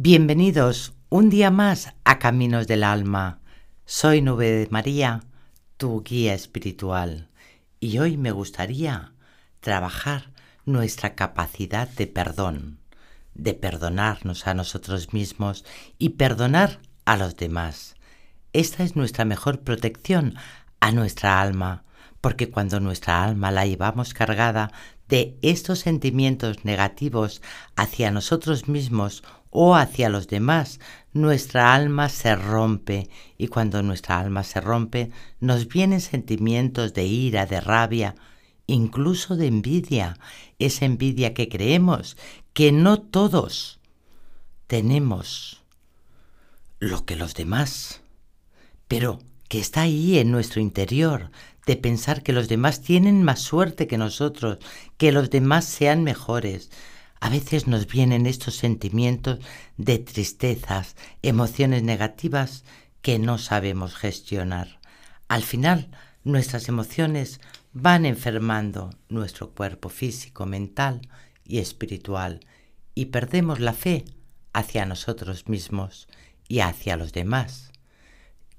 Bienvenidos un día más a Caminos del Alma. Soy Nube de María, tu guía espiritual, y hoy me gustaría trabajar nuestra capacidad de perdón, de perdonarnos a nosotros mismos y perdonar a los demás. Esta es nuestra mejor protección a nuestra alma, porque cuando nuestra alma la llevamos cargada de estos sentimientos negativos hacia nosotros mismos o hacia los demás, nuestra alma se rompe. Y cuando nuestra alma se rompe nos vienen sentimientos de ira, de rabia, incluso de envidia, esa envidia que creemos que no todos tenemos lo que los demás, pero que está ahí en nuestro interior, de pensar que los demás tienen más suerte que nosotros, que los demás sean mejores, a veces nos vienen estos sentimientos de tristezas, emociones negativas que no sabemos gestionar. Al final, nuestras emociones van enfermando nuestro cuerpo físico, mental y espiritual y perdemos la fe hacia nosotros mismos y hacia los demás.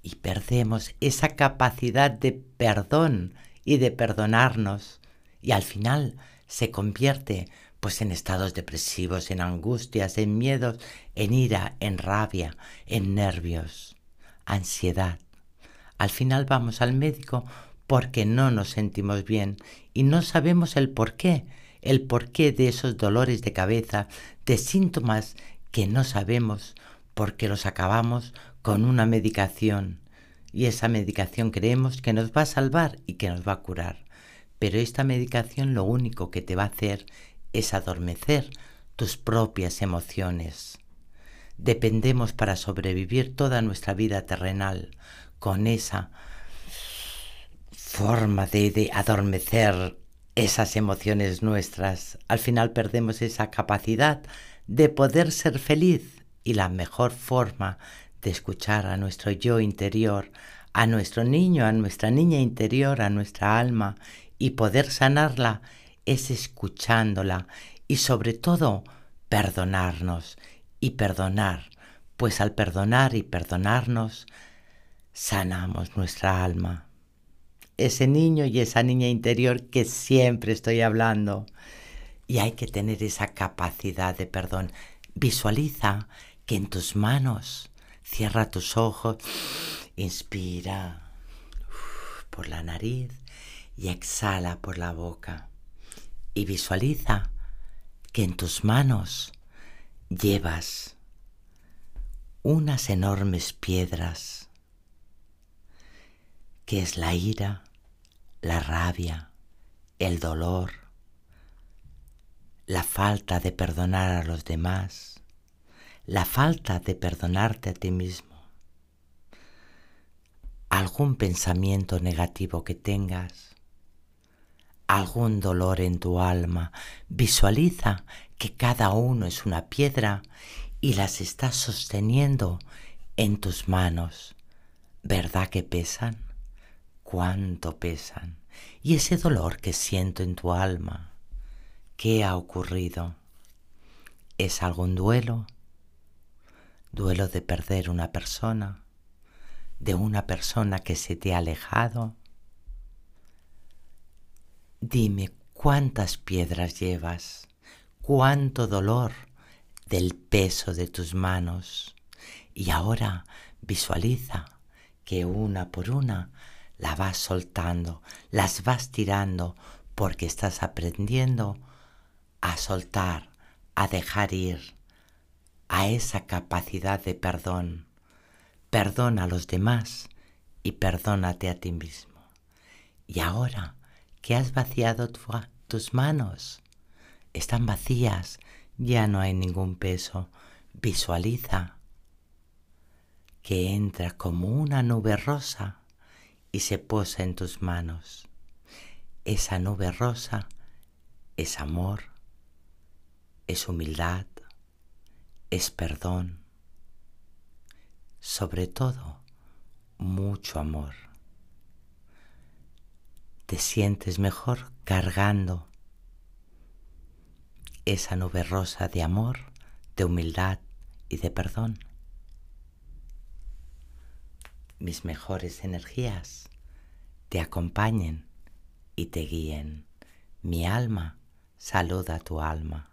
Y perdemos esa capacidad de perdón y de perdonarnos y al final se convierte pues en estados depresivos, en angustias, en miedos, en ira, en rabia, en nervios, ansiedad. Al final vamos al médico porque no nos sentimos bien y no sabemos el por qué, el porqué de esos dolores de cabeza, de síntomas que no sabemos porque los acabamos con una medicación y esa medicación creemos que nos va a salvar y que nos va a curar. Pero esta medicación lo único que te va a hacer es adormecer tus propias emociones. Dependemos para sobrevivir toda nuestra vida terrenal con esa forma de, adormecer esas emociones nuestras. Al final perdemos esa capacidad de poder ser feliz y la mejor forma de escuchar a nuestro yo interior, a nuestro niño, a nuestra niña interior, a nuestra alma y poder sanarla es escuchándola y sobre todo perdonarnos y perdonar, pues al perdonar y perdonarnos sanamos nuestra alma. Ese niño y esa niña interior que siempre estoy hablando. Y hay que tener esa capacidad de perdón. Visualiza que en tus manos, cierra tus ojos, inspira por la nariz y exhala por la boca. Y visualiza que en tus manos llevas unas enormes piedras, que es la ira, la rabia, el dolor, la falta de perdonar a los demás, la falta de perdonarte a ti mismo, algún pensamiento negativo que tengas, algún dolor en tu alma, visualiza que cada uno es una piedra y las estás sosteniendo en tus manos. ¿Verdad que pesan? ¿Cuánto pesan? Y ese dolor que siento en tu alma, ¿qué ha ocurrido? ¿Es algún duelo? ¿Duelo de perder una persona? ¿De una persona que se te ha alejado? Dime cuántas piedras llevas, cuánto dolor del peso de tus manos. Y ahora visualiza que una por una la vas soltando, las vas tirando porque estás aprendiendo a soltar, a dejar ir, a esa capacidad de perdón. Perdona a los demás y perdónate a ti mismo. Y ahora que has vaciado tus manos. Están vacías, ya no hay ningún peso. Visualiza que entra como una nube rosa y se posa en tus manos. Esa nube rosa es amor, es humildad, es perdón, sobre todo mucho amor te sientes mejor cargando esa nube rosa de amor, de humildad y de perdón. Mis mejores energías te acompañen y te guíen. Mi alma saluda a tu alma.